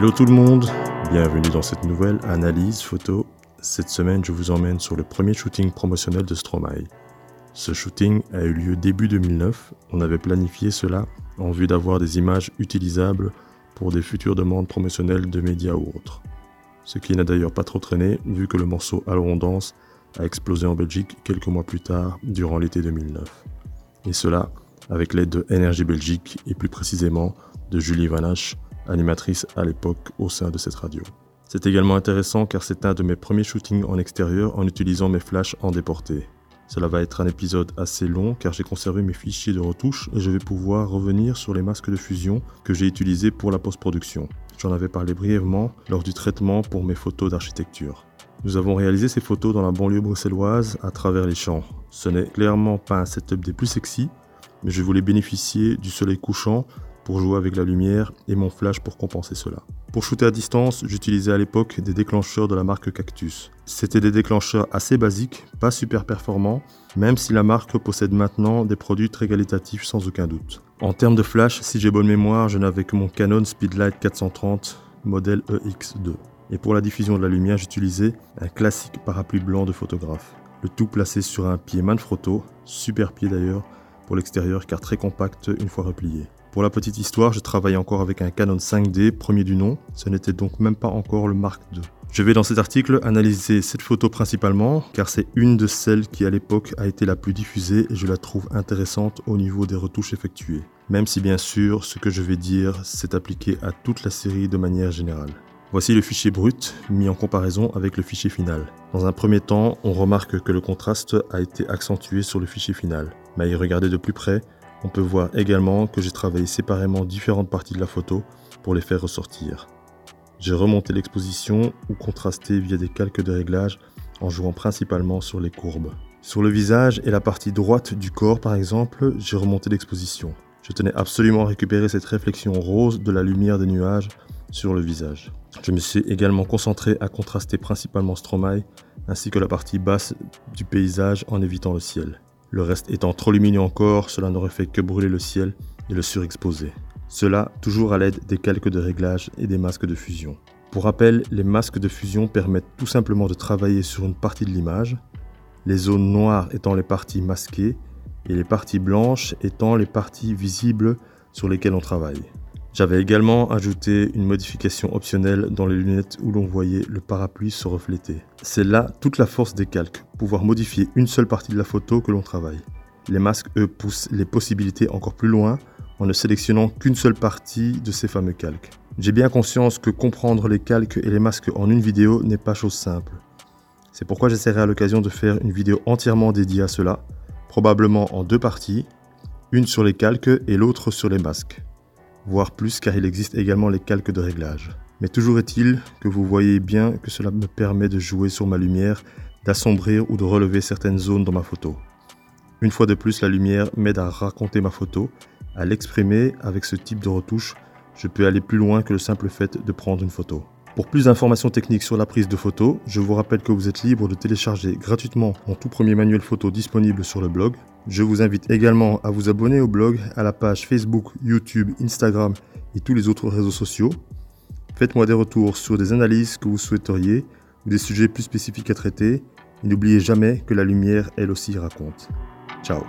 Hello tout le monde, bienvenue dans cette nouvelle analyse photo. Cette semaine, je vous emmène sur le premier shooting promotionnel de Stromae. Ce shooting a eu lieu début 2009. On avait planifié cela en vue d'avoir des images utilisables pour des futures demandes promotionnelles de médias ou autres. Ce qui n'a d'ailleurs pas trop traîné vu que le morceau Allons a explosé en Belgique quelques mois plus tard durant l'été 2009. Et cela avec l'aide de Énergie Belgique et plus précisément de Julie Vanache, animatrice à l'époque au sein de cette radio. C'est également intéressant car c'est un de mes premiers shootings en extérieur en utilisant mes flashs en déporté. Cela va être un épisode assez long car j'ai conservé mes fichiers de retouche et je vais pouvoir revenir sur les masques de fusion que j'ai utilisés pour la post-production. J'en avais parlé brièvement lors du traitement pour mes photos d'architecture. Nous avons réalisé ces photos dans la banlieue bruxelloise à travers les champs. Ce n'est clairement pas un setup des plus sexy, mais je voulais bénéficier du soleil couchant pour jouer avec la lumière et mon flash pour compenser cela. Pour shooter à distance, j'utilisais à l'époque des déclencheurs de la marque Cactus. C'était des déclencheurs assez basiques, pas super performants, même si la marque possède maintenant des produits très qualitatifs sans aucun doute. En termes de flash, si j'ai bonne mémoire, je n'avais que mon Canon Speedlight 430 modèle EX2. Et pour la diffusion de la lumière, j'utilisais un classique parapluie blanc de photographe. Le tout placé sur un pied Manfrotto, super pied d'ailleurs, pour l'extérieur car très compact une fois replié. Pour la petite histoire, je travaillais encore avec un Canon 5D, premier du nom, ce n'était donc même pas encore le Mark II. Je vais dans cet article analyser cette photo principalement, car c'est une de celles qui à l'époque a été la plus diffusée et je la trouve intéressante au niveau des retouches effectuées. Même si bien sûr, ce que je vais dire s'est appliqué à toute la série de manière générale. Voici le fichier brut mis en comparaison avec le fichier final. Dans un premier temps, on remarque que le contraste a été accentué sur le fichier final. Mais à regarder de plus près, on peut voir également que j'ai travaillé séparément différentes parties de la photo pour les faire ressortir. J'ai remonté l'exposition ou contrasté via des calques de réglage en jouant principalement sur les courbes. Sur le visage et la partie droite du corps par exemple, j'ai remonté l'exposition. Je tenais absolument à récupérer cette réflexion rose de la lumière des nuages sur le visage. Je me suis également concentré à contraster principalement Stromae ainsi que la partie basse du paysage en évitant le ciel. Le reste étant trop lumineux encore, cela n'aurait fait que brûler le ciel et le surexposer. Cela toujours à l'aide des calques de réglage et des masques de fusion. Pour rappel, les masques de fusion permettent tout simplement de travailler sur une partie de l'image, les zones noires étant les parties masquées et les parties blanches étant les parties visibles sur lesquelles on travaille. J'avais également ajouté une modification optionnelle dans les lunettes où l'on voyait le parapluie se refléter. C'est là toute la force des calques, pouvoir modifier une seule partie de la photo que l'on travaille. Les masques, eux, poussent les possibilités encore plus loin en ne sélectionnant qu'une seule partie de ces fameux calques. J'ai bien conscience que comprendre les calques et les masques en une vidéo n'est pas chose simple. C'est pourquoi j'essaierai à l'occasion de faire une vidéo entièrement dédiée à cela, probablement en deux parties, une sur les calques et l'autre sur les masques voire plus car il existe également les calques de réglage. Mais toujours est-il que vous voyez bien que cela me permet de jouer sur ma lumière, d'assombrir ou de relever certaines zones dans ma photo. Une fois de plus, la lumière m'aide à raconter ma photo, à l'exprimer avec ce type de retouche. Je peux aller plus loin que le simple fait de prendre une photo. Pour plus d'informations techniques sur la prise de photos, je vous rappelle que vous êtes libre de télécharger gratuitement mon tout premier manuel photo disponible sur le blog. Je vous invite également à vous abonner au blog, à la page Facebook, YouTube, Instagram et tous les autres réseaux sociaux. Faites-moi des retours sur des analyses que vous souhaiteriez ou des sujets plus spécifiques à traiter. Et n'oubliez jamais que la lumière, elle aussi, raconte. Ciao